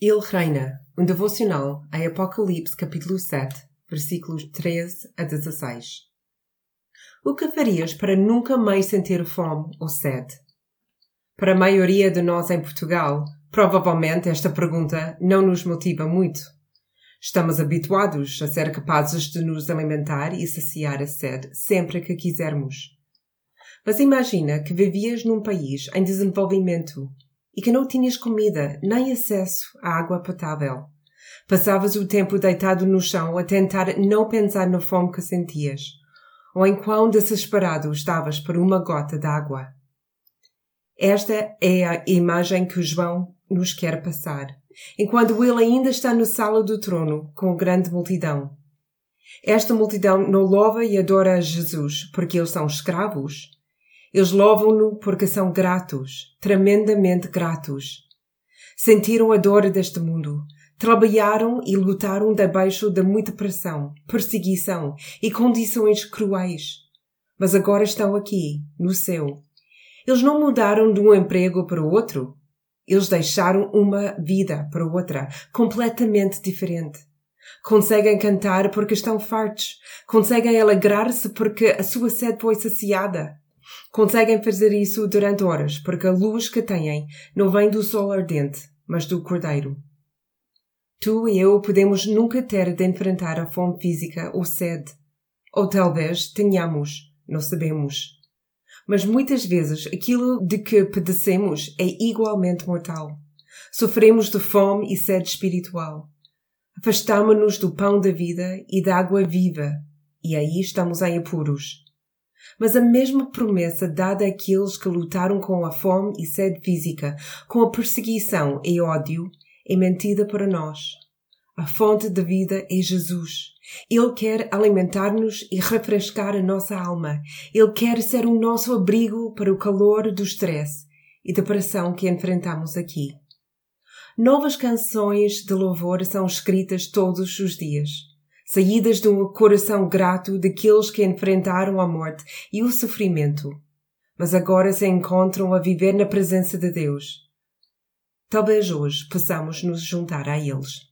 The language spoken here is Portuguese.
Ele reina, um devocional em Apocalipse capítulo 7, versículos 13 a 16. O que farias para nunca mais sentir fome ou sede? Para a maioria de nós em Portugal, provavelmente esta pergunta não nos motiva muito. Estamos habituados a ser capazes de nos alimentar e saciar a sede sempre que quisermos. Mas imagina que vivias num país em desenvolvimento e que não tinhas comida nem acesso à água potável. Passavas o tempo deitado no chão a tentar não pensar na fome que sentias, ou em quão desesperado estavas por uma gota d'água. Esta é a imagem que João nos quer passar, enquanto ele ainda está no sala do trono com grande multidão. Esta multidão não louva e adora a Jesus porque eles são escravos, eles louvam-no porque são gratos, tremendamente gratos. Sentiram a dor deste mundo, trabalharam e lutaram debaixo de muita pressão, perseguição e condições cruéis. Mas agora estão aqui, no céu. Eles não mudaram de um emprego para o outro. Eles deixaram uma vida para outra, completamente diferente. Conseguem cantar porque estão fartos. Conseguem alegrar-se porque a sua sede foi saciada. Conseguem fazer isso durante horas, porque a luz que têm não vem do sol ardente, mas do cordeiro. Tu e eu podemos nunca ter de enfrentar a fome física ou sede. Ou talvez tenhamos, não sabemos. Mas muitas vezes aquilo de que padecemos é igualmente mortal. Sofremos de fome e sede espiritual. Afastamo-nos do pão da vida e da água viva, e aí estamos em apuros. Mas a mesma promessa dada àqueles que lutaram com a fome e sede física, com a perseguição e ódio, é mentida para nós. A fonte da vida é Jesus. Ele quer alimentar-nos e refrescar a nossa alma. Ele quer ser o nosso abrigo para o calor do stress e da pressão que enfrentamos aqui. Novas canções de louvor são escritas todos os dias saídas de um coração grato daqueles que enfrentaram a morte e o sofrimento, mas agora se encontram a viver na presença de Deus. Talvez hoje possamos nos juntar a eles.